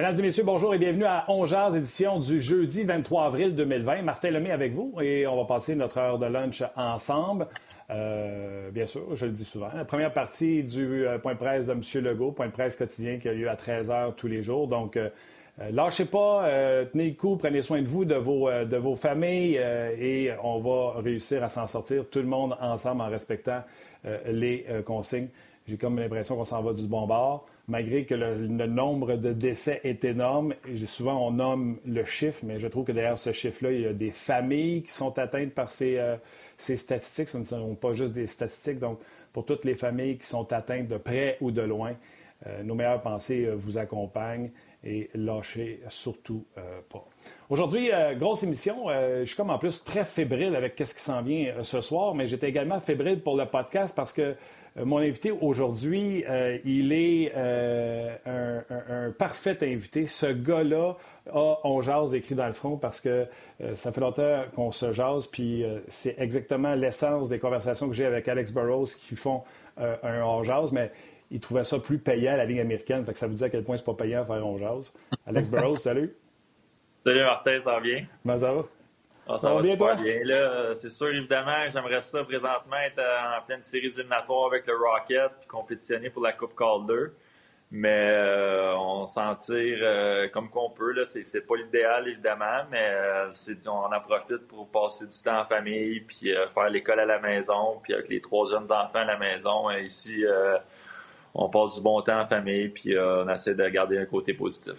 Mesdames et messieurs, bonjour et bienvenue à Ongears, édition du jeudi 23 avril 2020. Martin Lemay avec vous et on va passer notre heure de lunch ensemble. Euh, bien sûr, je le dis souvent. La première partie du euh, point de presse de M. Legault, point de presse quotidien qui a lieu à 13 h tous les jours. Donc, euh, lâchez pas, tenez le coup, prenez soin de vous, de vos, de vos familles et on va réussir à s'en sortir tout le monde ensemble en respectant les consignes. J'ai comme l'impression qu'on s'en va du bon bord malgré que le, nombre de décès est énorme. Souvent, on nomme le chiffre, mais je trouve que derrière ce chiffre-là, il y a des familles qui sont atteintes par ces, euh, statistiques. Ce ne sont pas juste des statistiques. Donc, pour toutes les familles qui sont atteintes de près ou de loin, euh, nos meilleures pensées euh, vous accompagnent et lâchez surtout pas. Aujourd'hui, grosse émission. je suis comme en plus très fébrile avec ce qui s'en vient ce soir, mais j'étais également fébrile pour le podcast parce que mon invité aujourd'hui, euh, il est euh, un, parfait invité. Ce gars-là a On jase écrit dans le front parce que ça fait longtemps qu'on se jase, puis c'est exactement l'essence des conversations que j'ai avec Alex Burrows qui font un On jase, mais il trouvait ça plus payant à la Ligue américaine. Fait que ça vous dit à quel point c'est pas payant à faire On jase. Alex Burrows, salut. Salut Martin, ça va bien? Ben, ça va? Ah, ça, va, bien, bien. Là, c'est sûr, évidemment, j'aimerais ça présentement être en pleine série éliminatoire avec le Rocket puis compétitionner pour la Coupe Calder. Mais euh, on s'en tire euh, comme qu'on peut. Là. C'est, pas l'idéal, évidemment, mais euh, on en profite pour passer du temps en famille, puis faire l'école à la maison, puis avec les trois jeunes enfants à la maison. ici, on passe du bon temps en famille, puis on essaie de garder un côté positif.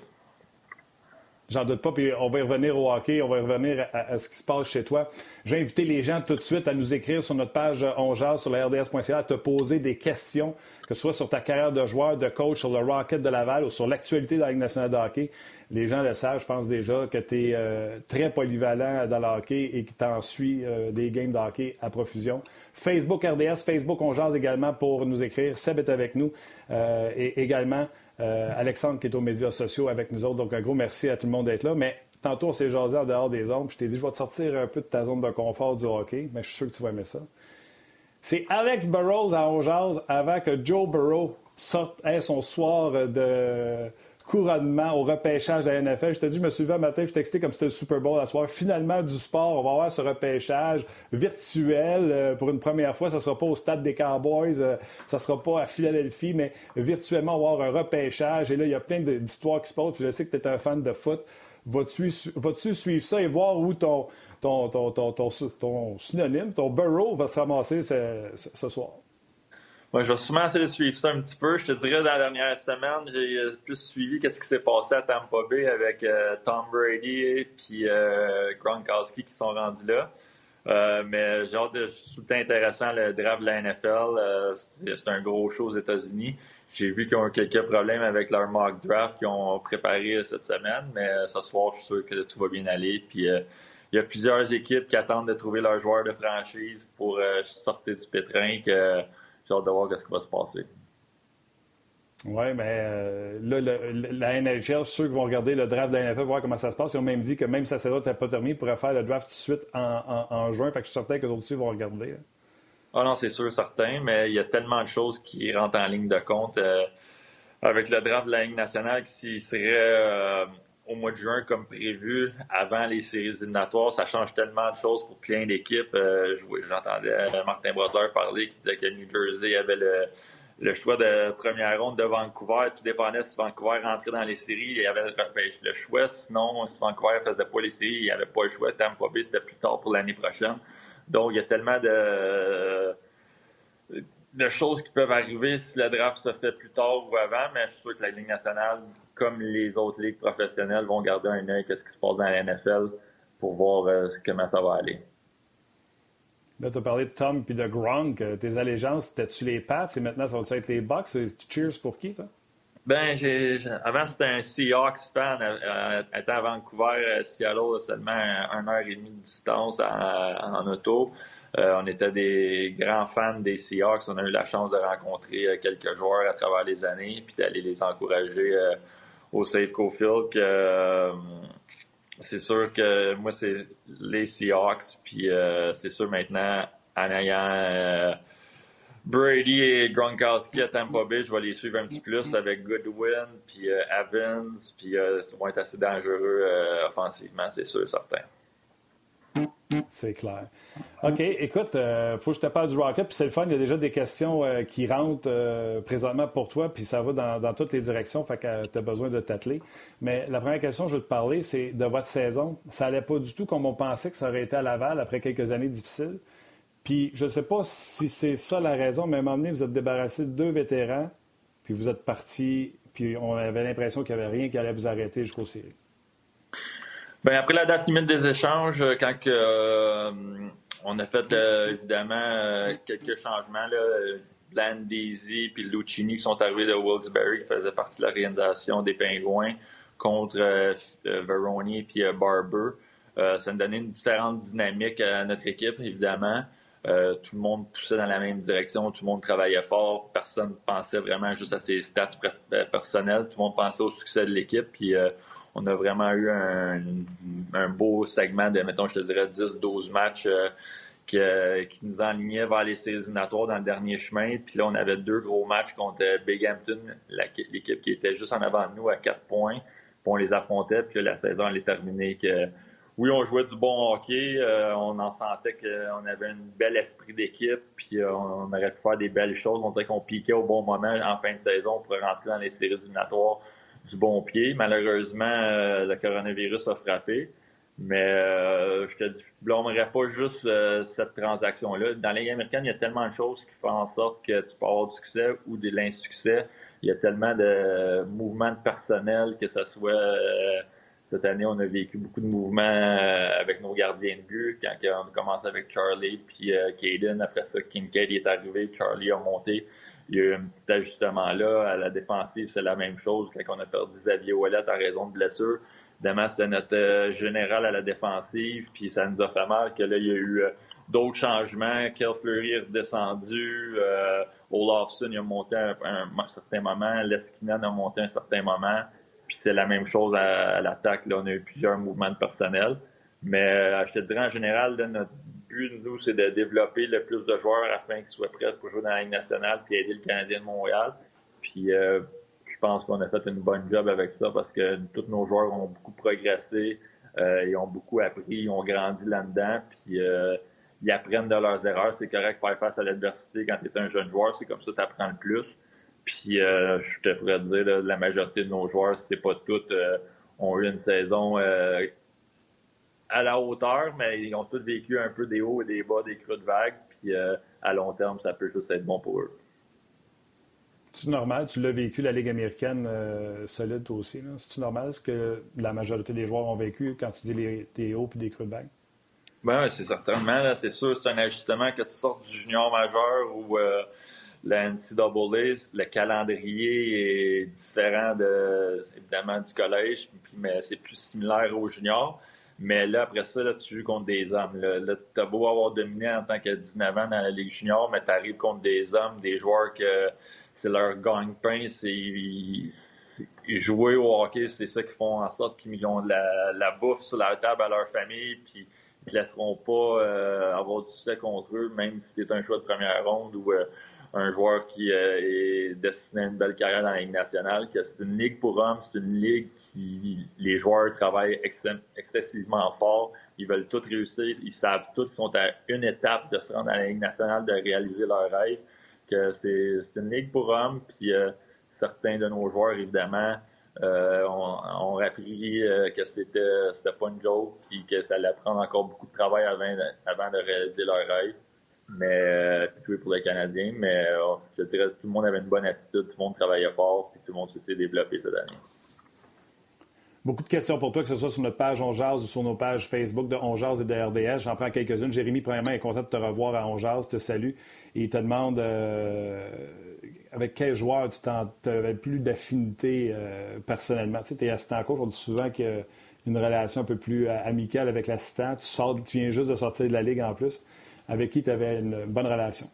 J'en doute pas. Puis on va y revenir au hockey, on va y revenir à, ce qui se passe chez toi. J'ai invité les gens tout de suite à nous écrire sur notre page Ongeas sur la RDS.ca, à te poser des questions, que ce soit sur ta carrière de joueur, de coach, sur le Rocket de Laval ou sur l'actualité de la Ligue nationale de hockey. Les gens le savent, je pense déjà, que tu es euh, très polyvalent dans le hockey et que tu en suis euh, des games de hockey à profusion. Facebook RDS, Facebook Ongeas également pour nous écrire. Seb est avec nous euh, et également Alexandre qui est aux médias sociaux avec nous autres. Donc, un gros merci à tout le monde d'être là. Mais tantôt, on s'est jasé en dehors des ombres. Je t'ai dit, je vais te sortir un peu de ta zone de confort du hockey, mais je suis sûr que tu vas aimer ça. C'est Alex Burrows à Onjaz avant que Joe Burrow sorte son soir de couronnement au repêchage de la NFL. Je te dis, je me suis levé un matin, je textais comme c'était le Super Bowl à soir. Finalement, du sport, on va avoir ce repêchage virtuel euh, pour une première fois. Ça ne sera pas au stade des Cowboys, euh, ça ne sera pas à Philadelphie, mais virtuellement, on va avoir un repêchage. Et là, il y a plein d'histoires qui se passent. Puis je sais que tu es un fan de foot. Vas-tu suivre ça et voir où ton, ton, ton, ton, synonyme, ton burrow va se ramasser ce soir? Moi, je vais sûrement essayer de suivre ça un petit peu. Je te dirais, dans la dernière semaine, j'ai euh, plus suivi qu'est-ce qui s'est passé à Tampa Bay avec euh, Tom Brady et euh, Gronkowski qui sont rendus là. mais j'ai hâte de tout intéressant le draft de la NFL. c'est un gros show aux États-Unis. J'ai vu qu'ils ont eu quelques problèmes avec leur mock draft qu'ils ont préparé cette semaine, mais ce soir, je suis sûr que tout va bien aller. Puis il y a plusieurs équipes qui attendent de trouver leurs joueurs de franchise pour sortir du pétrin. Que, j'ai hâte de voir ce qui va se passer. Oui, mais euh, là, la NHL, ceux qui vont regarder le draft de la NFL, voir comment ça se passe, ils ont même dit que même si ça n'était pas terminé, ils pourraient faire le draft tout de suite en, juin. Fait que je suis certain que d'autres aussi vont regarder. Ah non, c'est sûr, certain, mais il y a tellement de choses qui rentrent en ligne de compte. Euh, avec le draft de la Ligue nationale qui serait euh, au mois de juin comme prévu, avant les séries éliminatoires, ça change tellement de choses pour plein d'équipes. Euh, j'entendais Martin Brodler parler qui disait que New Jersey avait le, choix de première ronde de Vancouver. Tout dépendait si Vancouver rentrait dans les séries. Il y avait le choix. Sinon, si Vancouver ne faisait pas les séries, il n'y avait pas le choix. Tampa Bay, c'était plus tard pour l'année prochaine. Donc, il y a tellement de de choses qui peuvent arriver si le draft se fait plus tard ou avant, mais je suis sûr que la Ligue nationale comme les autres ligues professionnelles, vont garder un œil à ce qui se passe dans la NFL pour voir euh, comment ça va aller. Là, tu as parlé de Tom et de Gronk. Euh, tes allégeances, c'était-tu les Pats et maintenant ça va être les Bucks? Tu cheers pour qui, toi? Ben, avant, c'était un Seahawks fan. Euh, étant à Vancouver, Seattle, seulement une heure et demie de distance en, auto. on était des grands fans des Seahawks. On a eu la chance de rencontrer quelques joueurs à travers les années puis d'aller les encourager au Safeco Field que euh, c'est sûr que moi, c'est les Seahawks. Puis euh, c'est sûr maintenant, en ayant euh, Brady et Gronkowski à Tampa Bay, je vais les suivre un petit plus avec Goodwin, puis Evans, puis ça va être assez dangereux offensivement, c'est sûr, certain. C'est clair. OK, écoute, il euh, faut que je te parle du Rocket, puis c'est le fun, il y a déjà des questions euh, qui rentrent euh, présentement pour toi, puis ça va dans, toutes les directions, fait que tu as besoin de t'atteler. Mais la première question que je veux te parler, c'est de votre saison. Ça n'allait pas du tout comme on pensait que ça aurait été à Laval après quelques années difficiles. Puis je ne sais pas si c'est ça la raison, mais à un moment donné, vous êtes débarrassé de deux vétérans, puis vous êtes parti, puis on avait l'impression qu'il n'y avait rien qui allait vous arrêter jusqu'au séries. Ben, après la date limite des échanges, euh, quand euh, on a fait euh, évidemment quelques changements, là, Bland Daisy puis Lucini qui sont arrivés de Wilkes-Barre, qui faisaient partie de l'organisation des Pingouins contre Veroni puis Barber. ça nous donnait une différente dynamique à notre équipe, évidemment. tout le monde poussait dans la même direction, tout le monde travaillait fort, personne ne pensait vraiment juste à ses stats personnels, tout le monde pensait au succès de l'équipe. Puis on a vraiment eu un, beau segment de, mettons, je te dirais 10-12 matchs euh, euh, qui, nous enlignaient vers les séries éliminatoires dans le dernier chemin. Puis là, on avait deux gros matchs contre Bighampton, l'équipe qui était juste en avant de nous à 4 points. Puis on les affrontait, puis la saison allait terminer que oui, on jouait du bon hockey, euh, on en sentait qu'on avait un bel esprit d'équipe, puis on, aurait pu faire des belles choses. On dirait qu'on piquait au bon moment en fin de saison pour rentrer dans les séries éliminatoires du bon pied. Malheureusement, euh, le coronavirus a frappé. Mais euh, je te blâmerais pas juste euh, cette transaction-là. Dans les américaine, il y a tellement de choses qui font en sorte que tu peux avoir du succès ou de l'insuccès. Il y a tellement de mouvements de personnel que ce soit cette année, on a vécu beaucoup de mouvements avec nos gardiens de but. Quand on a commencé avec Charlie puis Caden, après ça, Kincaid est arrivé, Charlie a monté il y a eu un petit ajustement là. À la défensive, c'est la même chose. Quand on a perdu Xavier Ouellet à raison de blessure, demain, c'est notre euh, général à la défensive, puis ça nous a fait mal que là, il y a eu euh, d'autres changements. Kel Fleury est redescendu. Euh, Olafson, a monté à un, certain moment. Leskinen a monté un certain moment. Puis c'est la même chose à, l'attaque. Là, on a eu plusieurs mouvements de personnel. Mais je te dirais, en général, notre nous, c'est de développer le plus de joueurs afin qu'ils soient prêts pour jouer dans la Ligue nationale puis aider le Canadien de Montréal. Puis euh, je pense qu'on a fait une bonne job avec ça parce que tous nos joueurs ont beaucoup progressé, euh, ils ont beaucoup appris, ils ont grandi là-dedans, puis euh, ils apprennent de leurs erreurs. C'est correct de faire face à l'adversité quand tu es un jeune joueur, c'est comme ça que tu apprends le plus. Puis je te pourrais dire, la majorité de nos joueurs, si c'est pas toutes, ont eu une saison à la hauteur, mais ils ont tous vécu un peu des hauts et des bas, des creux de vague. Puis euh, à long terme, ça peut juste être bon pour eux. C'est normal, tu l'as vécu la Ligue américaine euh, solide toi aussi. C'est normal ce que la majorité des joueurs ont vécu quand tu dis les, des hauts et des creux de vague? Ben, c'est certainement, c'est sûr, c'est un ajustement que tu sortes du junior majeur ou euh, la NCAA, le calendrier est différent de, évidemment du collège, mais c'est plus similaire au junior. Mais là, après ça, là, tu joues contre des hommes. Là, tu as beau avoir dominé en tant que 19 ans dans la Ligue junior, mais tu arrives contre des hommes, des joueurs que c'est leur gagne-pain, c'est jouer au hockey, c'est ça qui font en sorte qu'ils ont de la, bouffe sur la table à leur famille, puis ils ne laisseront pas euh, avoir du succès contre eux, même si c'est un choix de première ronde ou euh, un joueur qui euh, est destiné à une belle carrière dans la Ligue nationale, c'est une ligue pour hommes, c'est une ligue les joueurs travaillent excessivement fort. Ils veulent tout réussir. Ils savent tous qu'ils sont à une étape de se rendre à la Ligue nationale, de réaliser leur rêve. Que c'est une ligue pour hommes. Puis euh, certains de nos joueurs, évidemment, euh, ont, appris euh, que c'était pas une joke, puis que ça allait prendre encore beaucoup de travail avant, de réaliser leur rêve. Mais puis pour les Canadiens, mais je dirais tout le monde avait une bonne attitude, tout le monde travaillait fort, puis tout le monde s'est développé cette année. Beaucoup de questions pour toi, que ce soit sur notre page Onjaz ou sur nos pages Facebook de Onjaz et de RDS. J'en prends quelques-unes. Jérémy, premièrement, est content de te revoir à Onjaz, te salue et il te demande euh, avec quel joueur tu avais plus d'affinité euh, personnellement? Tu sais, es assistant coach, on dit souvent qu'il y a une relation un peu plus euh, amicale avec l'assistant. Tu, sors, tu viens juste de sortir de la Ligue en plus. Avec qui tu avais une bonne relation?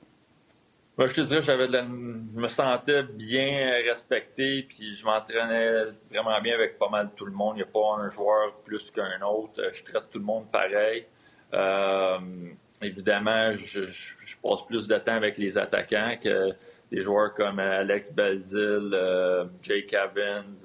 Je te dirais, je me sentais bien respecté, puis je m'entraînais vraiment bien avec pas mal tout le monde. Il n'y a pas un joueur plus qu'un autre. Je traite tout le monde pareil. Euh, évidemment, je, passe plus de temps avec les attaquants que des joueurs comme Alex Belzil, Jake Evans,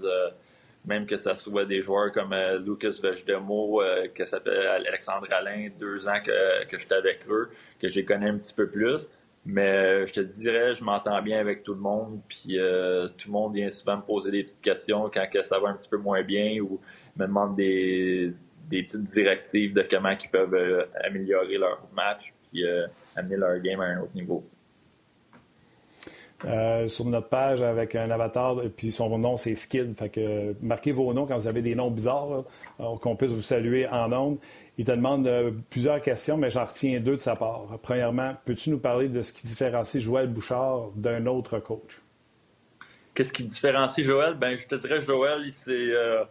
même que ça soit des joueurs comme Lucas Vejdemo, que ça fait Alexandre Alain, deux ans que, que j'étais avec eux, que les connais un petit peu plus. Mais euh, je te dirais, je m'entends bien avec tout le monde, puis euh, tout le monde vient souvent me poser des petites questions quand ça va un petit peu moins bien ou me demande des, petites directives de comment ils peuvent euh, améliorer leur match puis amener leur game à un autre niveau. sur notre page avec un avatar, puis son nom c'est Skid. Fait que marquez vos noms quand vous avez des noms bizarres, qu'on puisse vous saluer en nombre. Il te demande euh, plusieurs questions, mais j'en retiens deux de sa part. Premièrement, peux-tu nous parler de ce qui différencie Joël Bouchard d'un autre coach? Qu'est-ce qui différencie Joël? Ben, je te dirais, Joël, il, euh,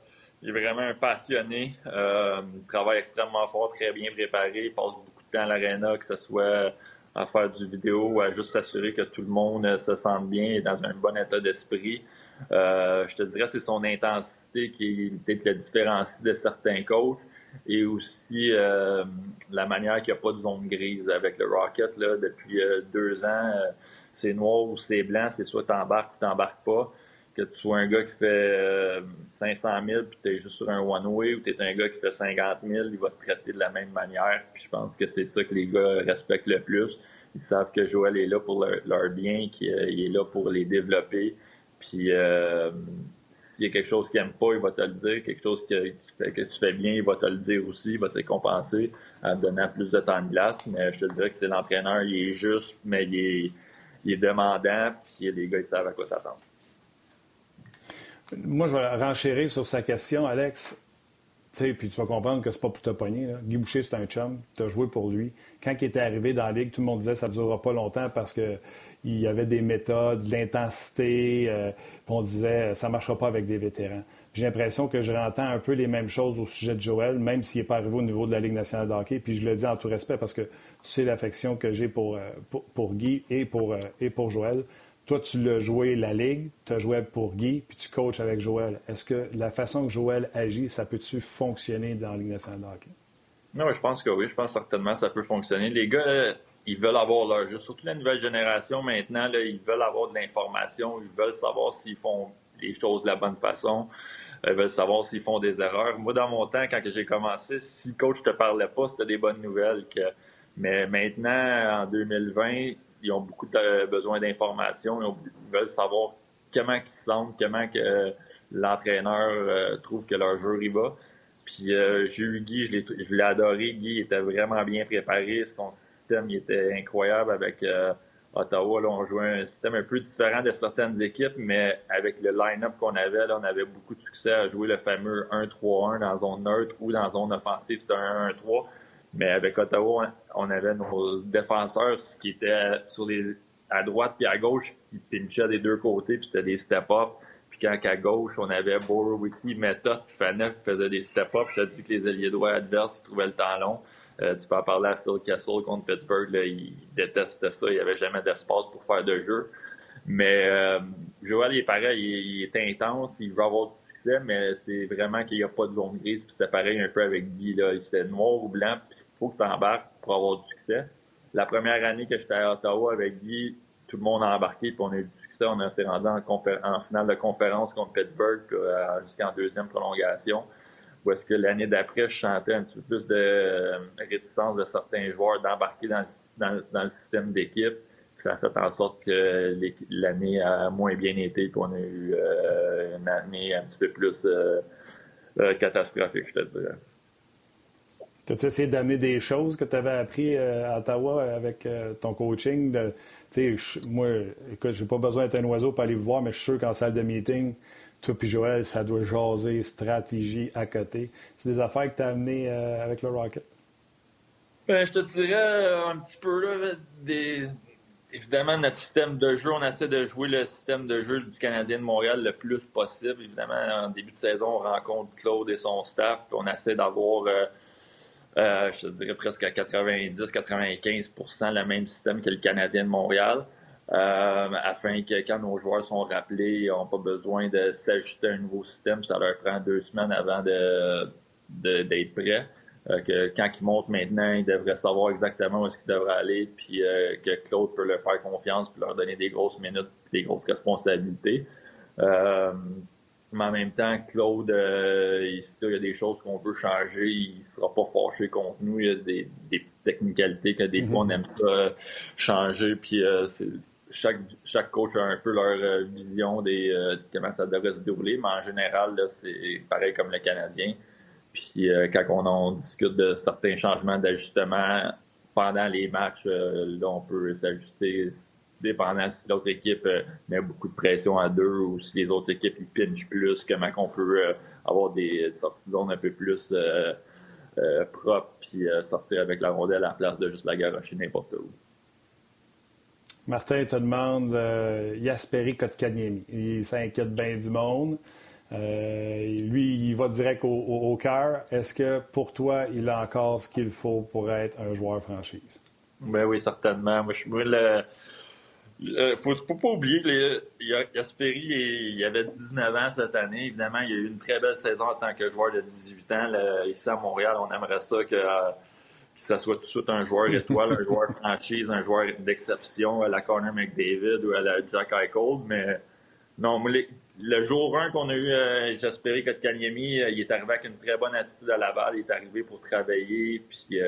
est, vraiment un passionné. Euh, il travaille extrêmement fort, très bien préparé. Il passe beaucoup de temps à l'aréna, que ce soit à faire du vidéo ou à juste s'assurer que tout le monde se sente bien et dans un bon état d'esprit. je te dirais, c'est son intensité qui peut-être le différencie de certains coachs et aussi euh, la manière qu'il n'y a pas de zone grise avec le Rocket là, depuis euh, deux ans. Euh, c'est noir ou c'est blanc, c'est soit t'embarques ou t'embarques pas. Que tu sois un gars qui fait 500 000 puis t'es juste sur un one-way ou t'es un gars qui fait 50 000, il va te traiter de la même manière. Puis je pense que c'est ça que les gars respectent le plus. Ils savent que Joël est là pour leur, bien, qu'il est là pour les développer. Puis s'il y a quelque chose qu'il n'aime pas, il va te le dire. Quelque chose que, que tu fais bien, il va te le dire aussi. Il va te compenser en te donnant plus de temps de glace. Mais je te dirais que c'est l'entraîneur, il est juste, mais il est, il est demandant. Puis les gars, ils savent à quoi s'attendre. Moi, je vais renchérir sur sa question, Alex sais, puis tu vas comprendre que c'est pas pour te pogner. Guy Boucher, c'est un chum. Tu as joué pour lui. Quand il était arrivé dans la Ligue, tout le monde disait que ça ne durera pas longtemps parce qu'il y avait des méthodes, de l'intensité. Euh, on disait ça ne marchera pas avec des vétérans. J'ai l'impression que je rentends un peu les mêmes choses au sujet de Joël, même s'il n'est pas arrivé au niveau de la Ligue nationale de hockey. Puis je le dis en tout respect parce que tu sais l'affection que j'ai pour, euh, pour, Guy et pour, euh, et pour Joël. Toi, tu l'as joué la Ligue, tu as joué pour Guy, puis tu coaches avec Joël. Est-ce que la façon que Joël agit, ça peut-tu fonctionner dans la Ligue nationale de hockey? Non, je pense que oui. Je pense certainement que ça peut fonctionner. Les gars, ils veulent avoir leur jeu. Surtout la nouvelle génération maintenant, ils veulent avoir de l'information. Ils veulent savoir s'ils font les choses de la bonne façon. Ils veulent savoir s'ils font des erreurs. Moi, dans mon temps, quand j'ai commencé, si le coach te parlait pas, c'était des bonnes nouvelles. Que... Mais maintenant, en 2020, ils ont beaucoup de besoin d'informations, ils, veulent savoir comment ils se sentent, comment que l'entraîneur euh, trouve que leur jeu y va. Puis euh, j'ai eu Guy, je l'ai adoré. Guy était vraiment bien préparé. Son système il était incroyable avec euh, Ottawa. Là, on jouait un système un peu différent de certaines équipes, mais avec le line-up qu'on avait, là, on avait beaucoup de succès à jouer le fameux 1-3-1 dans zone neutre ou dans zone offensive, c'était un 1-1-3. Mais avec Ottawa, on avait nos défenseurs qui étaient sur les, à droite puis à gauche, qui pinchaient des deux côtés, puis c'était des step-up. Puis quand à gauche, on avait Borowicki, Meta, Faneuf qui faisait des step-up. Je te dis que les alliés droits adverses trouvaient le temps long. Euh, tu peux en parler à Phil Castle contre Pittsburgh, il détestait ça, il n'y avait jamais d'espace pour faire de jeu. Mais euh, Joël, il est pareil, il, est intense, il veut avoir du succès, mais c'est vraiment qu'il n'y a pas de zone grise. Puis c'est pareil un peu avec Guy, là. C'était noir ou blanc, faut que tu embarques pour avoir du succès. La première année que j'étais à Ottawa avec Guy, tout le monde a embarqué, puis on a eu du succès. On s'est rendu en, en, finale de conférence contre Pittsburgh euh, jusqu'en deuxième prolongation. Où est-ce que l'année d'après, je sentais un petit peu plus de euh, réticence de certains joueurs d'embarquer dans, le système d'équipe? Ça a fait en sorte que l'année a moins bien été, puis on a eu euh, une année un petit peu plus catastrophique, je te dirais. As-tu essayé d'amener des choses que tu avais appris euh, à Ottawa avec euh, ton coaching? Moi, écoute, j'ai pas besoin d'être un oiseau pour aller vous voir, mais je suis sûr qu'en salle de meeting, toi et Joël, ça doit jaser stratégie à côté. C'est des affaires que tu as amenées euh, avec le Rocket? Ben, je te dirais un petit peu là. Évidemment, notre système de jeu, on essaie de jouer le système de jeu du Canadien de Montréal le plus possible. Évidemment, en début de saison, on rencontre Claude et son staff, puis on essaie d'avoir euh, je te dirais presque à 90-95% le même système que le Canadien de Montréal, euh, afin que quand nos joueurs sont rappelés, ils n'ont pas besoin de s'ajuster à un nouveau système. Ça leur prend deux semaines avant de d'être prêts. que quand il monte maintenant, il devrait savoir exactement où est-ce qu'il devrait aller, puis que Claude peut leur faire confiance, puis leur donner des grosses minutes, des grosses responsabilités. Mais en même temps, Claude, euh, il, il y a des choses qu'on peut changer, il sera pas fâché contre nous. Il y a des, des petites technicalités que des fois on aime ça euh, changer. Puis euh, chaque, chaque coach a un peu leur euh, vision des comment ça devrait se dérouler. Mais en général, c'est pareil comme le Canadien. Puis quand on, discute de certains changements d'ajustement pendant les matchs, là on peut s'ajuster dépendant si l'autre équipe euh, met beaucoup de pression à deux ou si les autres équipes ils pinchent plus, comment on peut euh, avoir des sorties de zone un peu plus euh, propres puis sortir avec la rondelle à la place de juste la garocher n'importe où. Martin te demande Yasperi Kotkaniemi. Il s'inquiète bien du monde. lui, il va direct au, cœur. Est-ce que pour toi, il a encore ce qu'il faut pour être un joueur franchise? Ben oui, certainement. Moi, je suis le, euh, faut, faut pas oublier que Yasperi, il avait 19 ans cette année. Évidemment, il a eu une très belle saison en tant que joueur de 18 ans. ici à Montréal, on aimerait ça que, euh, ça soit tout de suite un joueur étoile, un joueur franchise, un joueur d'exception à la Connor McDavid ou à la Jack Eichel. Mais non, le jour 1 qu'on a eu euh, Jasperi Kotkaniemi, euh, il est arrivé avec une très bonne attitude à Laval. Il est arrivé pour travailler. Puis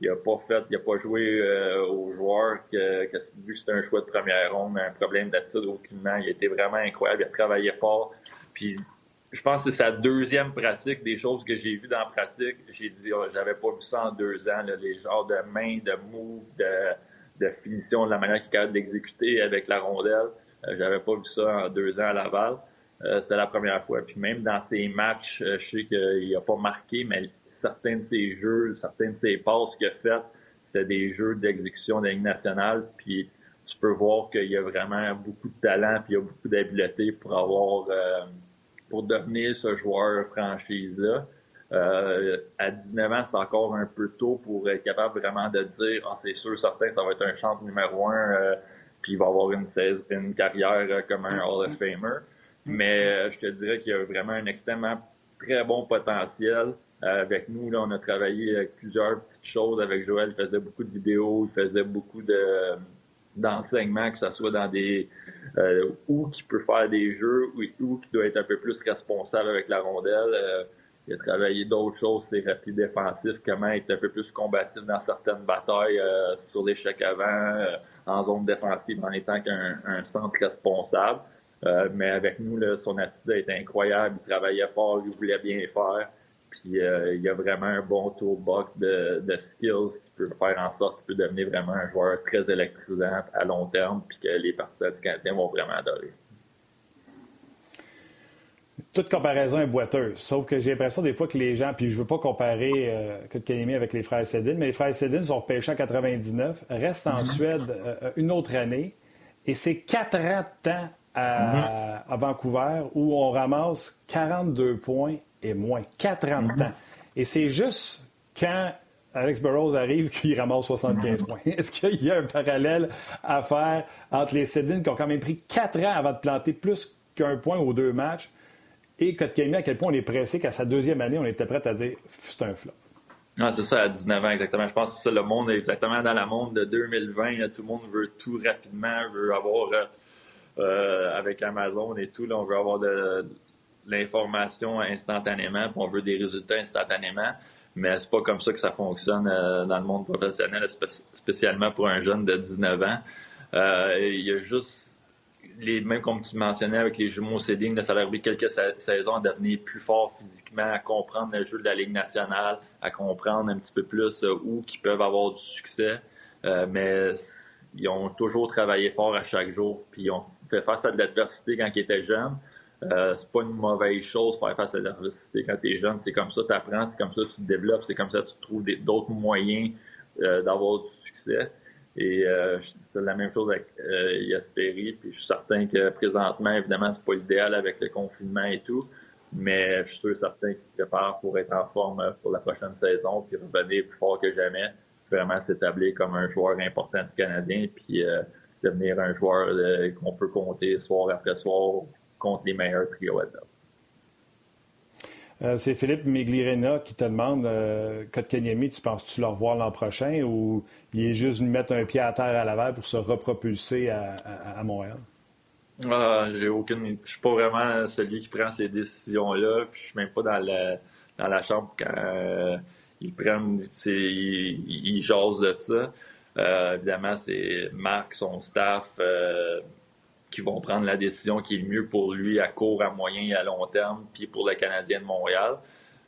il a pas fait, il a pas joué euh, aux joueurs que, que vu que c'était un choix de première ronde, un problème d'attitude aucunement. Il été vraiment incroyable, il a travaillé fort. Puis je pense que c'est sa deuxième pratique, des choses que j'ai vues dans la pratique. J'ai dit, oh, j'avais pas vu ça en deux ans, les genres de mains, de moves, de, de de la manière qu'il est capable d'exécuter avec la rondelle. Euh, j'avais pas vu ça en deux ans à Laval. Euh, c'est la première fois. Puis même dans ses matchs, euh, je sais qu'il a pas marqué, mais certains de ses jeux, certains de ses passes qu'il a faites, c'était des jeux d'exécution de la nationale. Puis tu peux voir qu'il y a vraiment beaucoup de talent, puis il y a beaucoup d'habileté pour avoir, euh, pour devenir ce joueur franchise-là. Euh, à 19 ans, c'est encore un peu tôt pour être capable vraiment de dire, ah, c'est sûr, certain, ça va être un champ numéro un, euh, puis il va avoir une, une carrière comme un Hall of Famer. Mais je te dirais qu'il y a vraiment un extrêmement très bon potentiel. Euh, avec nous, là, on a travaillé plusieurs petites choses avec Joël. Il faisait beaucoup de vidéos, il faisait beaucoup de d'enseignements, que ce soit dans des euh, où qui peut faire des jeux ou où qui doit être un peu plus responsable avec la rondelle. Euh, il a travaillé d'autres choses, les rapides défensifs, comment être un peu plus combatif dans certaines batailles euh, sur l'échec avant, en zone défensive en étant qu'un un centre responsable. mais avec nous, là, son attitude été incroyable. Il travaillait fort, il voulait bien faire. Puis euh, il y a vraiment un bon toolbox de, skills peut faire en sorte qu'il peut devenir vraiment un joueur très électrisant à long terme, puis que les partisans du Canadien vont vraiment adorer. Toute comparaison est boiteuse, sauf que j'ai l'impression des fois que les gens, puis je veux pas comparer euh, avec les frères Sedin, mais les frères Sedin sont repêchés en 99, restent en mm-hmm. Suède euh, une autre année, et c'est quatre ans de temps à, mm-hmm. à Vancouver où on ramasse 42 points et moins. 40 ans mhm. Et c'est juste quand Alex Burrows arrive qu'il ramasse 75 points. Est-ce qu'il y a un parallèle à faire entre les Sedin qui ont quand même pris 4 ans avant de planter plus qu'un point aux deux matchs et Kotkaniemi, à quel point on est pressé qu'à sa deuxième année, on était prêt à dire c'est un flop? Non, c'est ça, à 19 ans, exactement. Je pense que ça, le monde est exactement dans le monde de 2020. tout le monde veut tout rapidement, veut avoir, euh, euh, avec Amazon et tout, là, on veut avoir de, l'information instantanément, puis on veut des résultats instantanément. Mais c'est pas comme ça que ça fonctionne euh, dans le monde professionnel, spécialement pour un jeune de 19 ans. Euh, il y a juste les mêmes comme tu mentionnais avec les jumeaux Céding, ça leur a quelques saisons à devenir plus fort physiquement, à comprendre le jeu de la Ligue nationale, à comprendre un petit peu plus euh, où ils peuvent avoir du succès. mais ils ont toujours travaillé fort à chaque jour, puis ils ont fait face à de l'adversité quand ils étaient jeunes. Euh, c'est pas une mauvaise chose faire face à l'adversité quand t'es jeune. C'est comme ça tu apprends, c'est comme ça tu te développes, c'est comme ça tu trouves d'autres moyens euh, d'avoir du succès. Et euh, c'est la même chose avec euh, Yasperi. Puis je suis certain que présentement, évidemment, c'est pas idéal avec le confinement et tout. Mais je suis sûr certain qu'il se prépare pour être en forme pour la prochaine saison, puis revenir plus fort que jamais, vraiment s'établir comme un joueur important du Canadien, puis devenir un joueur qu'on peut compter soir après soir contre les meilleurs trios Euh, c'est Philippe Miglirena qui te demande euh, Kotkaniemi, tu penses-tu le revoir l'an prochain ou il est juste venu mettre un pied à terre à Laval pour se repropulser à, Montréal? Ah, j'ai aucune. Je suis pas vraiment celui qui prend ces décisions-là. Puis je suis même pas dans la, dans la chambre quand euh, ils prennent. Ils, ils jasent de ça. Euh, évidemment, c'est Marc, son staff, euh, qui vont prendre la décision qui est le mieux pour lui à court, à moyen et à long terme, puis pour le Canadien de Montréal.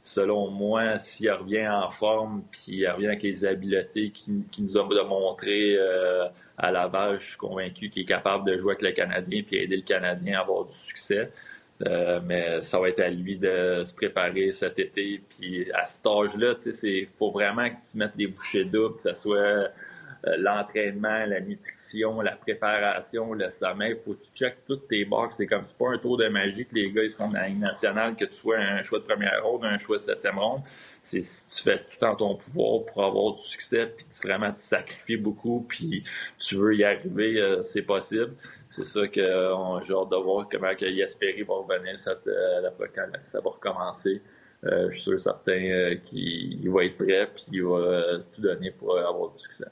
Selon moi, s'il revient en forme, puis il revient avec les habiletés qu'il nous a montré euh, à Laval, je suis convaincu qu'il est capable de jouer avec le Canadien puis aider le Canadien à avoir du succès. Euh, mais ça va être à lui de se préparer cet été. Puis à cet âge-là, il faut vraiment que tu mettes des bouchées doubles, que ce soit euh, l'entraînement, la nutrition la préparation, le sommeil, faut que tu checkes toutes tes boxes. C'est comme, c'est pas un tour de magie que les gars, ils sont dans la nationale, que tu sois un choix de première ronde, un choix de septième ronde. C'est si tu fais tout en ton pouvoir pour avoir du succès, puis tu vraiment te sacrifies beaucoup, puis tu veux y arriver, euh, c'est possible. C'est ça que on, j'ai hâte de voir comment que va revenir cette, euh, ça va recommencer. Euh, je suis sûr certain qu'il va être prêt puis il va tout donner pour avoir du succès.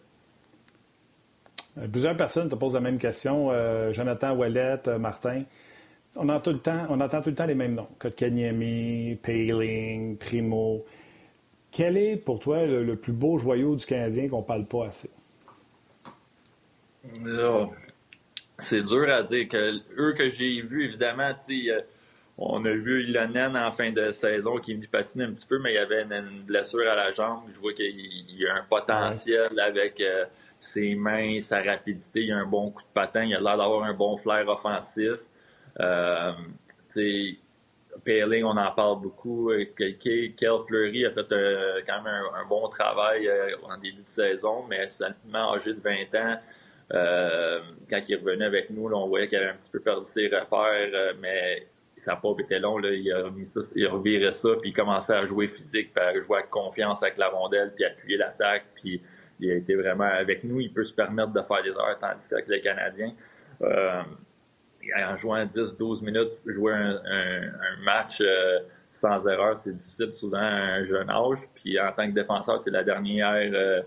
Euh, plusieurs personnes te posent la même question. Euh, Jonathan Ouellet, euh, Martin. On, entend tout le temps, on entend tout le temps les mêmes noms. Kotkaniemi, Paling, Primo. Quel est pour toi le, plus beau joyau du Canadien qu'on ne parle pas assez? C'est dur à dire. Que, eux que j'ai vus, évidemment, on a vu Ilonen en fin de saison qui patine un petit peu, mais il y avait une, blessure à la jambe. Je vois qu'il y a un potentiel avec ses mains, sa rapidité, il a un bon coup de patin, il a l'air d'avoir un bon flair offensif. Euh, Paling, on en parle beaucoup. Kel Fleury a fait euh, quand même un, bon travail euh, en début de saison, mais seulement âgé de 20 ans, euh, quand il revenu avec nous, on voyait qu'il avait un petit peu perdu ses repères, mais ça n'a pas été long. Il, a il a reviré ça, puis il commençait à jouer physique, puis à jouer avec confiance avec la rondelle, puis appuyer l'attaque, puis il a été vraiment avec nous. Il peut se permettre de faire des heures, tandis qu'avec les Canadiens, euh, en jouant 10-12 minutes, jouer un, match euh, sans erreur, c'est difficile souvent à un jeune âge. Puis en tant que défenseur, c'est la dernière euh,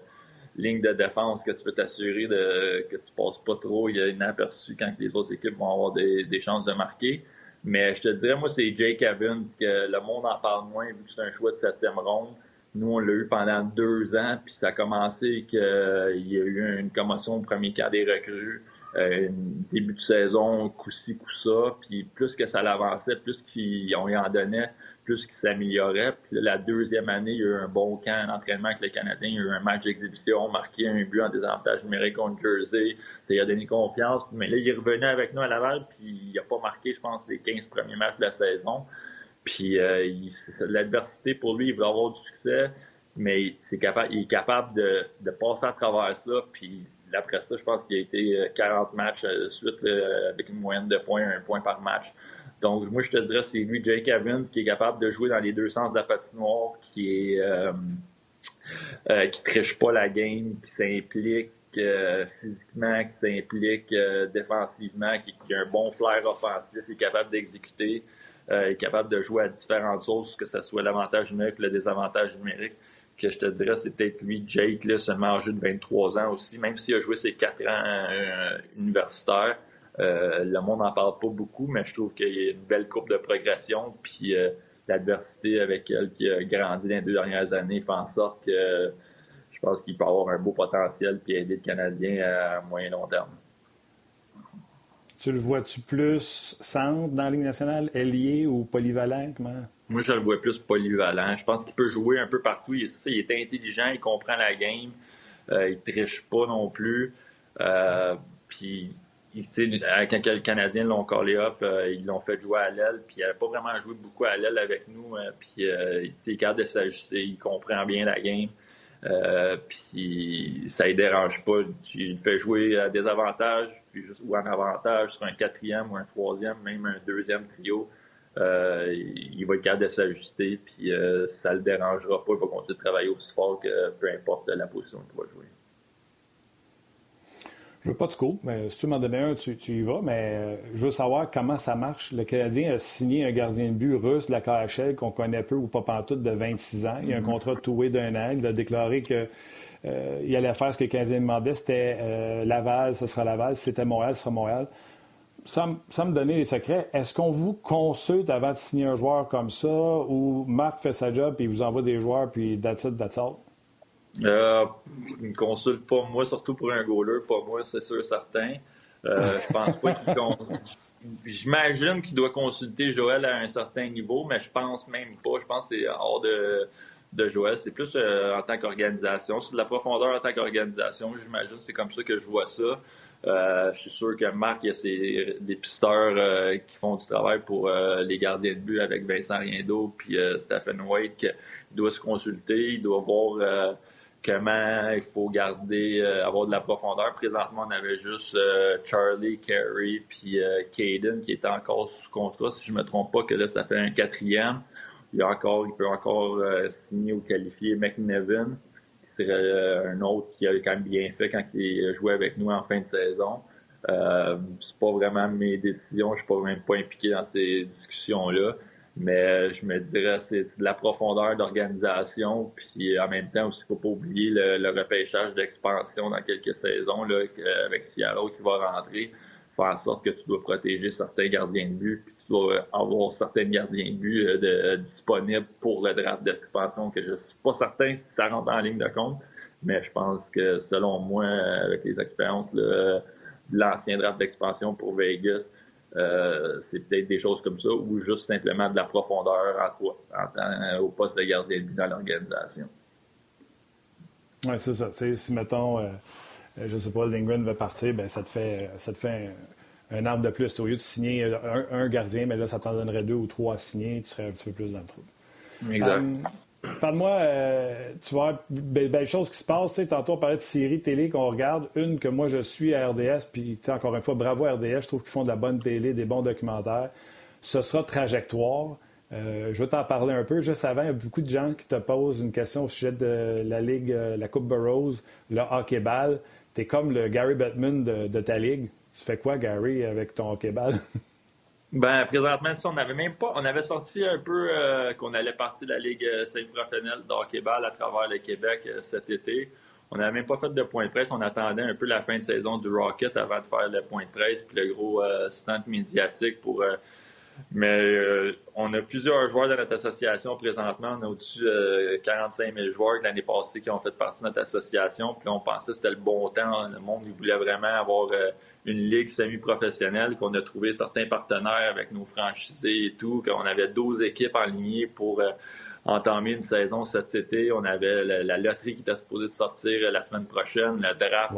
ligne de défense que tu peux t'assurer de que tu passes pas trop. Il y a inaperçu quand les autres équipes vont avoir des, des chances de marquer. Mais je te dirais, moi, c'est Jake Evans, que le monde en parle moins vu que c'est un choix de septième ronde. Nous, on l'a eu pendant deux ans, puis ça a commencé qu'il euh, y a eu une commotion au premier quart des recrues, euh, début de saison, coup-ci, coup-ça, puis plus que ça l'avançait, plus qu'ils en donnait, plus qu'il s'améliorait. Puis la deuxième année, il y a eu un bon camp d'entraînement avec les Canadiens, il y a eu un match d'exhibition, marqué un but en désavantage numérique contre Jersey, ça lui a donné confiance. Mais là, il revenu avec nous à Laval, puis il n'a pas marqué, je pense, les 15 premiers matchs de la saison. Puis euh, l'adversité pour lui, il veut avoir du succès, mais c'est capable, il est capable de, passer à travers ça. Puis après ça, je pense qu'il a été 40 euh, matchs euh, suite avec une moyenne de points, un point par match. Donc moi je te dirais c'est lui, Jake Evans, qui est capable de jouer dans les deux sens de la patinoire, qui est qui triche pas la game, qui s'implique physiquement, qui s'implique défensivement, qui, qui, a un bon flair offensif, qui est capable d'exécuter est capable de jouer à différentes sources, que ce soit l'avantage numérique le désavantage numérique, que je te dirais, c'est peut-être lui, Jake, là, seulement âgé de 23 ans aussi, même s'il a joué ses quatre ans euh, universitaires. Euh, le monde n'en parle pas beaucoup, mais je trouve qu'il y a une belle courbe de progression. Puis l'adversité avec elle qui a grandi dans les deux dernières années fait en sorte que je pense qu'il peut avoir un beau potentiel puis aider le Canadien à moyen long terme. Tu le vois-tu plus centre dans la Ligue nationale, ailier ou polyvalent? Moi, je le vois plus polyvalent. Je pense qu'il peut jouer un peu partout. Il il est intelligent, il comprend la game. Euh, il triche pas non plus. Euh, puis, quand le Canadien l'ont collé up, euh, ils l'ont fait jouer à l'aile. Puis, il n'avait pas vraiment joué beaucoup à l'aile avec nous. Euh, puis, il capable de s'ajuster. Il comprend bien la game. Euh, puis ça ne dérange pas. Tu le fais jouer à des avantages ou en avantage sur un quatrième ou un troisième, même un deuxième trio. Euh, il va être capable de s'ajuster, puis euh, ça le dérangera pas. Il va continuer de travailler aussi fort que peu importe la position qu'il va jouer. Je veux pas de coup, mais si tu m'en donnes un, tu, y vas. Mais euh, je veux savoir comment ça marche. Le Canadien a signé un gardien de but russe de la KHL qu'on connaît peu ou pas pantoute de 26 ans. Il y a un mm-hmm. contrat tout d'un an. Il a déclaré qu'il euh, allait faire ce que le Canadien demandait. C'était euh, Laval, ce sera Laval. Si c'était Montréal, ce sera Montréal. Sans, me donner les secrets, est-ce qu'on vous consulte avant de signer un joueur comme ça ou Marc fait sa job et il vous envoie des joueurs puis that's it, that's all? Euh, il consulte pas moi, surtout pour un goaler, pas moi, c'est sûr certain. Euh, je pense pas qu'il J'imagine qu'il doit consulter Joël à un certain niveau, mais je pense même pas. Je pense que c'est hors de, de Joël. C'est plus euh, en tant qu'organisation. C'est de la profondeur en tant qu'organisation. J'imagine c'est comme ça que je vois ça. Euh, je suis sûr que Marc, il y a ses, des pisteurs qui font du travail pour les gardiens de but avec Vincent Riendo puis Stephen White qui doit se consulter. Il doit voir comment il faut garder, euh, avoir de la profondeur. Présentement, on avait juste euh, Charlie, Carey, puis euh, Caden qui était encore sous contrat, si je me trompe pas, que là, ça fait un quatrième. Il, y a encore, il peut encore signer ou qualifier McNevin, qui serait un autre qui a quand même bien fait quand il jouait avec nous en fin de saison. Euh, c'est pas vraiment mes décisions, je suis pas même pas impliqué dans ces discussions-là. Mais je me dirais c'est de la profondeur d'organisation, puis en même temps aussi, il faut pas oublier le, repêchage d'expansion dans quelques saisons là, avec Seattle qui va rentrer, faire en sorte que tu dois protéger certains gardiens de but, puis tu dois avoir certains gardiens de but euh, de, disponibles pour le draft d'expansion, que je suis pas certain si ça rentre en ligne de compte, mais je pense que selon moi, avec les expériences de l'ancien draft d'expansion pour Vegas, euh, c'est peut-être des choses comme ça ou juste simplement de la profondeur en, au poste de gardien de but dans l'organisation. Oui, c'est ça. si, mettons, euh, je ne sais pas, Lindgren veut partir, ben, ça te fait, ça te fait un, arbre de plus. Au lieu de signer un, gardien, mais là, ça t'en donnerait deux ou trois à signer, tu serais un petit peu plus dans le trou. Exact. Euh, Parle-moi, euh, tu vois, belles choses qui se passent. Tantôt, on parlait de séries télé qu'on regarde. Une que moi, je suis à RDS, puis encore une fois, bravo à RDS. Je trouve qu'ils font de la bonne télé, des bons documentaires. Ce sera Trajectoire. Euh, je vais t'en parler un peu. Juste avant, il y a beaucoup de gens qui te posent une question au sujet de la Ligue, euh, la Coupe Burroughs, le hockey-ball. Tu es comme le Gary Bettman de, de, ta ligue. Tu fais quoi, Gary, avec ton hockey-ball? Ben, présentement, on avait même pas, on avait sorti un peu euh, qu'on allait partir de la Ligue euh, semi-professionnelle d'hockey-ball à travers le Québec euh, cet été. On n'avait même pas fait de point de presse. On attendait un peu la fin de saison du Rocket avant de faire le point de presse puis le gros stand médiatique pour. mais on a plusieurs joueurs dans notre association présentement. On a au-dessus de 45 000 joueurs l'année passée qui ont fait partie de notre association. Puis on pensait que c'était le bon temps. Le monde voulait vraiment avoir une ligue semi-professionnelle, qu'on a trouvé certains partenaires avec nos franchisés et tout, qu'on avait 12 équipes alignées pour euh, entamer une saison cet été. On avait la, loterie qui était supposée de sortir euh, la semaine prochaine, le draft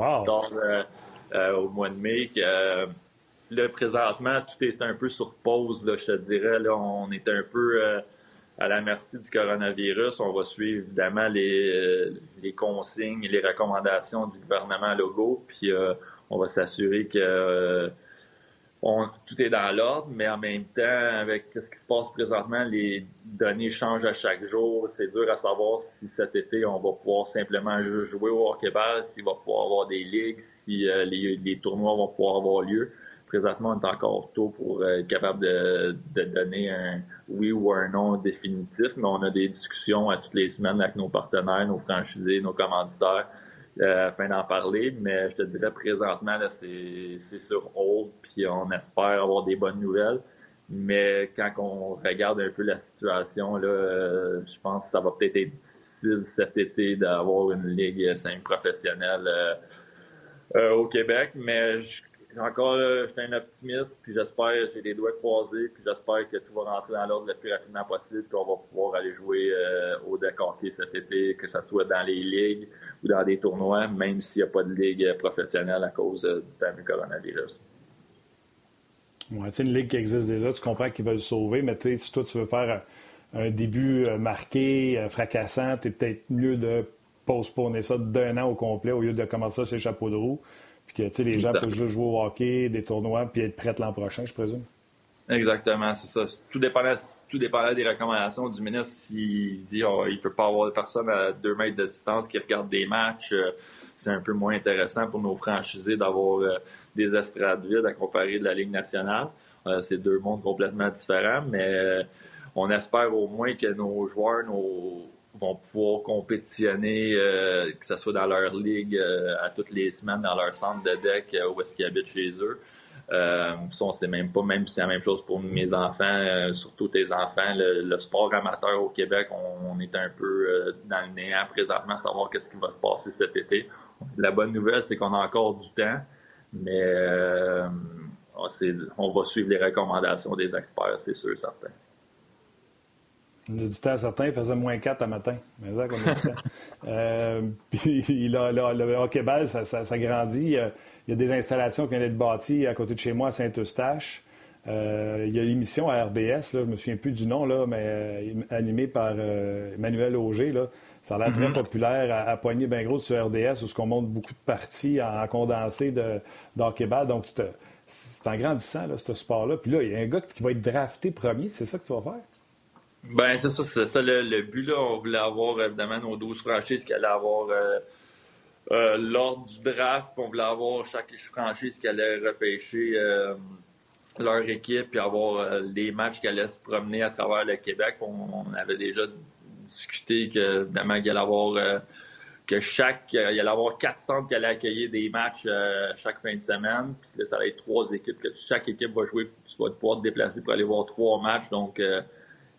euh, au mois de mai. là, présentement, tout est un peu sur pause, là, je te dirais. Là, on est un peu à la merci du coronavirus. On va suivre évidemment les, les consignes et les recommandations du gouvernement Logo. Puis on va s'assurer que euh, tout est dans l'ordre, mais en même temps, avec ce qui se passe présentement, les données changent à chaque jour. C'est dur à savoir si cet été, on va pouvoir simplement jouer au hockey-ball, s'il va pouvoir avoir des ligues, si euh, les, tournois vont pouvoir avoir lieu. Présentement, on est encore tôt pour être capable de, de, donner un oui ou un non définitif, mais on a des discussions à toutes les semaines avec nos partenaires, nos franchisés, nos commanditaires, euh, afin d'en parler, mais je te dirais présentement, là, c'est sur hold, puis on espère avoir des bonnes nouvelles. Mais quand on regarde un peu la situation, là, euh, je pense que ça va peut-être être difficile cet été d'avoir une ligue semi-professionnelle euh, au Québec, mais encore, je suis un optimiste, puis j'espère, j'ai les doigts croisés, puis j'espère que tout va rentrer dans l'ordre le plus rapidement possible, qu'on va pouvoir aller jouer au deck cet été, que ce soit dans les ligues ou dans des tournois, même s'il n'y a pas de ligue professionnelle à cause euh, du fameux coronavirus. Oui, c'est une ligue qui existe déjà, tu comprends qu'ils veulent sauver, mais si toi tu veux faire un début euh, marqué, euh, fracassant, c'est peut-être mieux de postponer ça d'un an au complet au lieu de commencer ça sur les chapeaux de roue. Puis que les gens peuvent juste jouer au hockey, des tournois, puis être prêts l'an prochain, je présume. Exactement, c'est ça. Tout dépendait, tout des recommandations du ministre. S'il dit oh, il peut pas avoir de personnes à deux mètres de distance qui regardent des matchs, euh, c'est un peu moins intéressant pour nos franchisés d'avoir euh, des estrades vides à comparer de la Ligue nationale. Euh, c'est deux mondes complètement différents, mais on espère au moins que nos joueurs vont pouvoir compétitionner, que ce soit dans leur ligue à toutes les semaines, dans leur centre de deck où est-ce qu'ils habitent chez eux. Euh, ça, on sait même pas, même si c'est la même chose pour mes enfants, euh, surtout tes enfants. Le, sport amateur au Québec, on, est un peu euh, dans le néant présentement, savoir qu'est-ce qui va se passer cet été. La bonne nouvelle, c'est qu'on a encore du temps, mais euh, on va suivre les recommandations des experts, c'est sûr, certain. On a du temps certain, il faisait moins 4 à matin. Mais ça, qu'on a du temps. Euh, puis le hockey-ball, ça, ça, grandit. Il y, a, des installations qui viennent d'être bâties à côté de chez moi à Saint-Eustache. Euh, il y a l'émission à RDS, là, je ne me souviens plus du nom, là, mais euh, animée par Emmanuel Auger. Là. Ça a l'air très mm-hmm. populaire à, à poigner bien gros sur RDS, où ce qu'on montre beaucoup de parties en, condensé de, hockey-ball. Donc, c'est en grandissant, là, ce sport-là. Puis là, il y a un gars qui va être drafté premier. C'est ça que tu vas faire? Ben, c'est ça, c'est ça le, but. Là. On voulait avoir évidemment nos 12 franchises qui allaient avoir euh, euh, l'ordre du draft, on voulait avoir chaque franchise qui allait repêcher euh, leur équipe, puis avoir les matchs qui allaient se promener à travers le Québec. On, avait déjà discuté que évidemment qu'il allait avoir que chaque il allait avoir quatre centres qui allaient accueillir des matchs chaque fin de semaine. Puis là, ça allait être trois équipes, que chaque équipe va jouer, tu vas pouvoir te déplacer pour aller voir trois matchs. Donc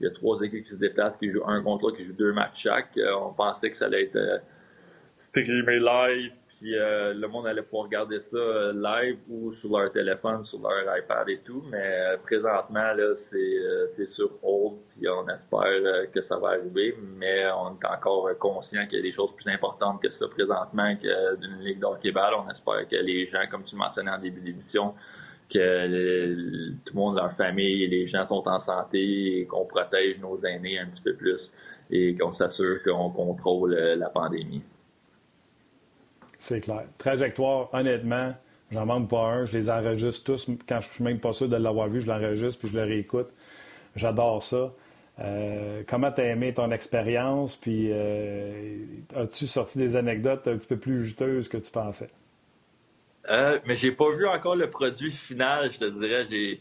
il y a trois équipes qui se déplacent, qui jouent un contre l'autre, qui jouent deux matchs chaque. Euh, on pensait que ça allait être euh, streamé live, puis euh, le monde allait pouvoir regarder ça live ou sur leur téléphone, sur leur iPad et tout. Mais présentement, c'est, sur hold, puis on espère que ça va arriver. Mais on est encore conscient qu'il y a des choses plus importantes que ça présentement que d'une ligue d'hockey-ball. On espère que les gens, comme tu mentionnais en début d'émission, que tout le monde, leur famille les gens sont en santé et qu'on protège nos aînés un petit peu plus et qu'on s'assure qu'on contrôle euh, la pandémie. C'est clair. Trajectoire, honnêtement, j'en manque pas un. Je les enregistre tous. Quand je suis même pas sûr de l'avoir vu, je l'enregistre puis je le réécoute. J'adore ça. Euh, comment t'as aimé ton expérience? Puis euh, as-tu sorti des anecdotes un petit peu plus juteuses que tu pensais? Euh, mais j'ai pas vu encore le produit final, je te dirais. J'ai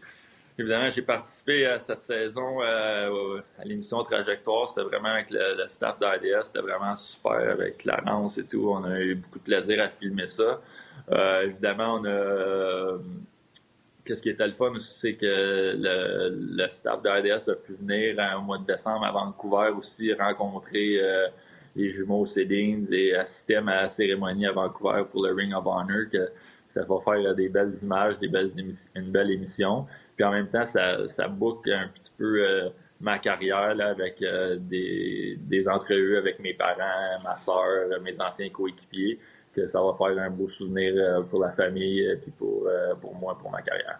évidemment j'ai participé à cette saison euh, à l'émission Trajectoire. C'était vraiment avec le, staff d'IDS. C'était vraiment super avec Clarence et tout. On a eu beaucoup de plaisir à filmer ça. Euh, évidemment, on a Qu'est-ce qui était le fun aussi, c'est que le, staff d'IDS a pu venir au mois de décembre à Vancouver aussi rencontrer les jumeaux Cédines et assister à ma cérémonie à Vancouver pour le Ring of Honor. Ça va faire des belles images, des belles une belle émission. Puis en même temps, ça, ça boucle un petit peu euh, ma carrière là, avec euh, des, des entrevues avec mes parents, ma soeur, mes anciens coéquipiers, que ça va faire un beau souvenir euh, pour la famille et pour, pour moi, pour ma carrière.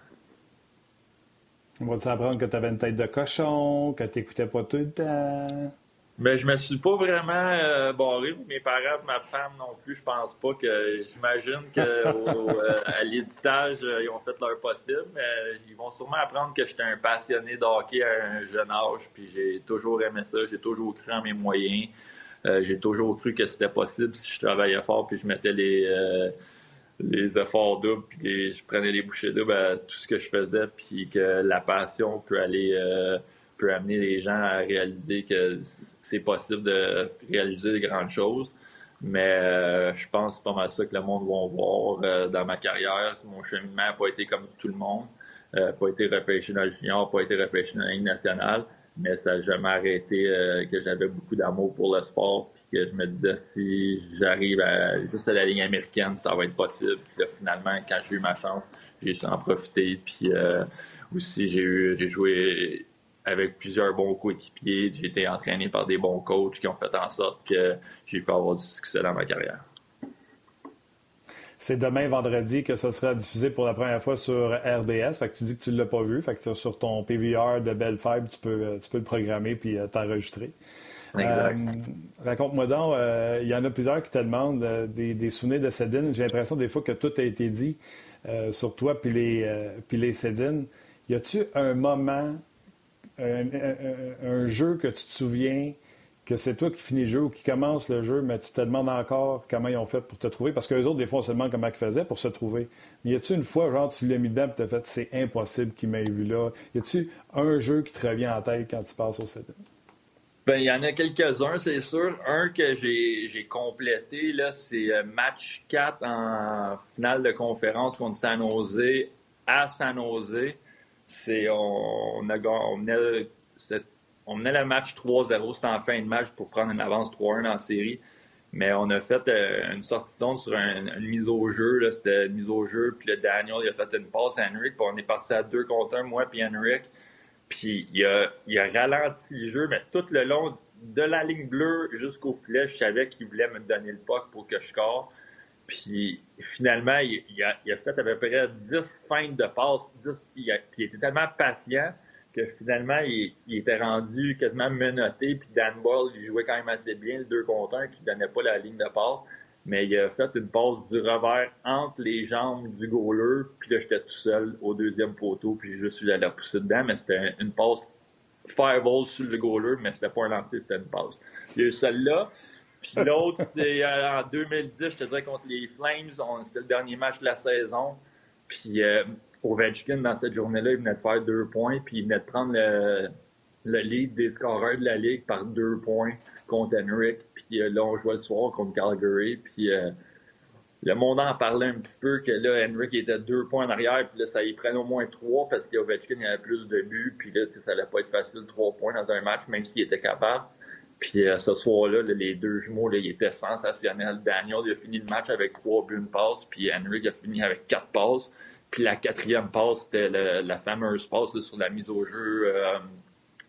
On va s'apprendre que tu avais une tête de cochon, que tu n'écoutais pas tout le temps? Mais je me suis pas vraiment euh, barré. Mes parents, ma femme non plus, je pense pas que. J'imagine qu'à euh, l'éditage, euh, ils ont fait leur possible. Mais ils vont sûrement apprendre que j'étais un passionné de hockey à un jeune âge. Puis j'ai toujours aimé ça. J'ai toujours cru en mes moyens. j'ai toujours cru que c'était possible si je travaillais fort puis je mettais les les efforts doubles puis je prenais les bouchées doubles à tout ce que je faisais puis que la passion peut aller peut amener les gens à réaliser que c'est possible de réaliser de grandes choses. Mais euh, je pense que c'est pas mal ça que le monde va voir euh, dans ma carrière. Mon cheminement n'a pas été comme tout le monde. Euh, pas été repêché dans le junior, pas été repêché dans la Ligue nationale. Mais ça n'a jamais arrêté euh, que j'avais beaucoup d'amour pour le sport. Puis que je me disais si j'arrive juste à la ligne américaine, ça va être possible. Puis finalement, quand j'ai eu ma chance, j'ai su en profiter. Puis aussi, j'ai eu j'ai joué avec plusieurs bons coéquipiers. J'ai été entraîné par des bons coachs qui ont fait en sorte que j'ai pu avoir du succès dans ma carrière. C'est demain, vendredi, que ça sera diffusé pour la première fois sur RDS. Fait que tu dis que tu ne l'as pas vu. Fait que sur ton PVR de Belle Fibre, tu peux, tu peux le programmer puis euh, t'enregistrer. Euh, raconte-moi donc, euh, il y en a plusieurs qui te demandent des, souvenirs de Cédine. J'ai l'impression des fois que tout a été dit sur toi puis les, puis les Cédines y a-tu un moment, un, jeu que tu te souviens que c'est toi qui finis le jeu ou qui commence le jeu, mais tu te demandes encore comment ils ont fait pour te trouver? Parce que les autres, des fois, on se demande comment ils faisaient pour se trouver. Mais y a-tu une fois, genre, tu l'as mis dedans et tu as fait c'est impossible qu'il m'ait vu là? Y a-tu un jeu qui te revient en tête quand tu passes au CD? Ben, il y en a quelques-uns, c'est sûr. Un que j'ai complété, là, c'est euh, match 4 en finale de conférence contre San Jose à San Jose. On, menait, le match 3-0, c'était en fin de match pour prendre une avance 3-1 en série. Mais on a fait euh, une sortie de zone sur une mise au jeu. C'était une mise au jeu. Puis le Daniel, il a fait une passe à Henrik. On est parti à deux contre un, moi puis Henrik. Puis il a, il a ralenti le jeu, mais tout le long de la ligne bleue jusqu'au filet, je savais qu'il voulait me donner le puck pour que je score. Puis finalement, il, a, fait à peu près 10 feintes de passe. 10, il, il, était tellement patient que finalement, il, était rendu quasiment menotté. Puis Dan Ball, il jouait quand même assez bien le 2 contre 1 qui donnait pas la ligne de passe mais il a fait une passe du revers entre les jambes du goaler, puis là, j'étais tout seul au deuxième poteau, puis je suis allé la pousser dedans, mais c'était une passe fireball sur le goaler, mais c'était pas un lancer, c'était une passe. Il y a eu celle-là, puis l'autre, c'était euh, en 2010, je te dirais, contre les Flames, c'était le dernier match de la saison, puis euh, Ovechkin, dans cette journée-là, il venait de faire deux points, puis il venait de prendre le, le lead des scoreurs de la Ligue par deux points contre Henrik. Puis euh, là, on jouait le soir contre Calgary. Puis euh, le monde en parlait un petit peu que là, Henrik était deux points en arrière. Puis là, ça y prenait au moins trois parce qu'Ovechkin avait plus de buts. Puis là, ça allait pas être facile, trois points dans un match, même s'il était capable. Puis euh, ce soir-là, les deux jumeaux, là, ils étaient sensationnels. Daniel, il a fini le match avec trois buts, une passe. Puis Henrik a fini avec quatre passes. Puis la quatrième passe, c'était la fameuse passe sur la mise au jeu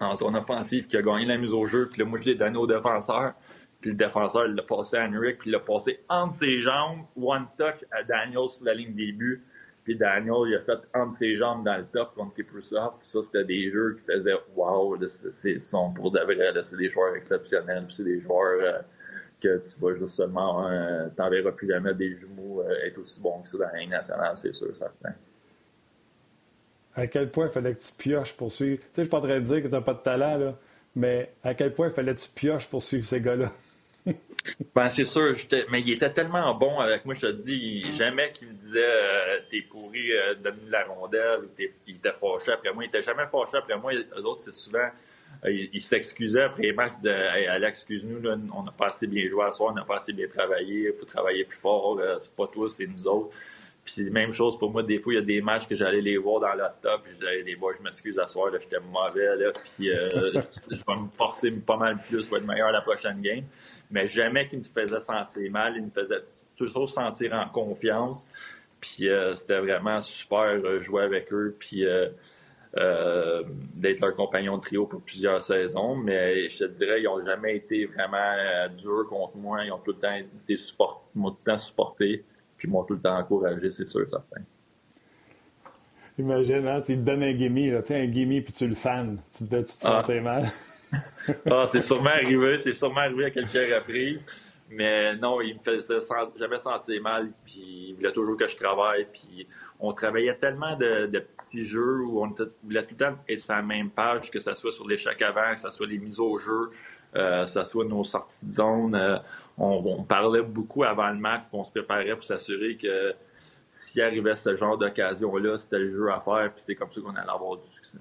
en zone offensive qui a gagné la mise au jeu. Puis là, moi, je l'ai donné au défenseur. Puis le défenseur, il l'a passé à Henrik, puis il l'a passé entre ses jambes, one touch à Daniel sur la ligne début. Puis Daniel, il a fait entre ses jambes dans le top contre Kiprusoff. Ça, c'était des jeux qui faisaient wow, c'est sont pour de vrai, c'est des joueurs exceptionnels, c'est des joueurs euh, que tu vas juste seulement, euh, t'enverras plus jamais des jumeaux euh, être aussi bons que ça dans la ligne nationale, c'est sûr, certain à quel point fallait que tu pioches pour suivre? Tu sais, je suis pas dire que tu n'as pas de talent, là, mais à quel point fallait que tu pioches pour suivre ces gars-là? Ben, c'est sûr, mais il était tellement bon avec moi, je te dis, jamais qu'il me disait euh, t'es pourri, euh, donne la rondelle, ou il était fâché après moi. Il était jamais fâché après moi. Les autres, c'est souvent. Euh, il, s'excusait après les matchs, il disait hey, Alex, excuse-nous, on n'a pas assez bien joué à soir, on n'a pas assez bien travaillé, il faut travailler plus fort, c'est pas toi, c'est nous autres. Puis même chose pour moi, des fois, il y a des matchs que j'allais les voir dans top, puis je disais, les boys, je m'excuse à soir, j'étais mauvais, là, puis euh, je vais me forcer pas mal plus pour être meilleur la prochaine game. Mais jamais qu'il me faisait sentir mal, il me faisait toujours sentir en confiance. Puis euh, c'était vraiment super euh, jouer avec eux, puis d'être leur compagnon de trio pour plusieurs saisons. Mais je te dirais, ils n'ont jamais été vraiment durs contre moi. Ils ont tout le temps été support, tout le temps supporté qui m'ont tout le temps encouragé, c'est sûr, certain. Imagine, hein, tu te donnes un gimme, là, un gimme, puis tu le fans. Tu, te, tu te ah. mal? ah, c'est sûrement arrivé, c'est sûrement arrivé à quelques reprises. Mais non, il me faisait jamais sentir mal, puis il voulait toujours que je travaille. Puis on travaillait tellement de, petits jeux où on voulait tout le temps être sur la même page, que ce soit sur l'échec avant, que ce soit les mises au jeu, euh, que ce soit nos sorties de zone. Euh, on, parlait beaucoup avant le match, on se préparait pour s'assurer que s'il arrivait ce genre d'occasion-là, c'était le jeu à faire, puis c'est comme ça qu'on allait avoir du succès.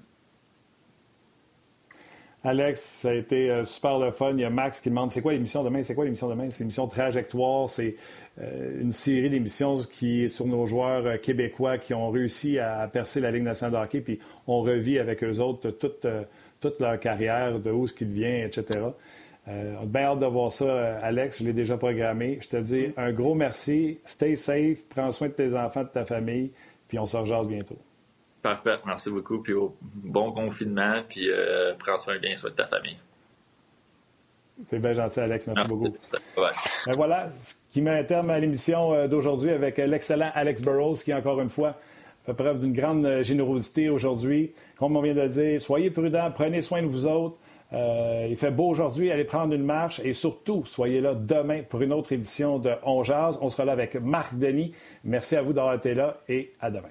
Alex, ça a été euh, super le fun. Il y a Max qui demande c'est quoi l'émission demain? C'est quoi l'émission demain? C'est l'émission Trajectoire. C'est euh, une série d'émissions qui sur nos joueurs euh, québécois qui ont réussi à percer la Ligue nationale de hockey. Puis on revit avec eux autres toute, toute leur carrière, de où ce qu'ils viennent, etc. Euh, on a bien hâte de voir ça, euh, Alex. Je l'ai déjà programmé. Je te dis un gros merci. Stay safe. Prends soin de tes enfants, de ta famille. Puis on se rejoint bientôt. Parfait. Merci beaucoup. Puis bon confinement. Puis euh, prends soin bien soin de ta famille. C'est bien gentil, Alex. Merci, beaucoup. Ben voilà ce qui met un terme à l'émission d'aujourd'hui avec l'excellent Alex Burrows qui, encore une fois, fait preuve d'une grande générosité aujourd'hui. Comme on vient de le dire, soyez prudents, prenez soin de vous autres. Euh, il fait beau aujourd'hui, allez prendre une marche et surtout, soyez là demain pour une autre édition de On Jazz. On sera là avec Marc Denis. Merci à vous d'avoir été là et à demain.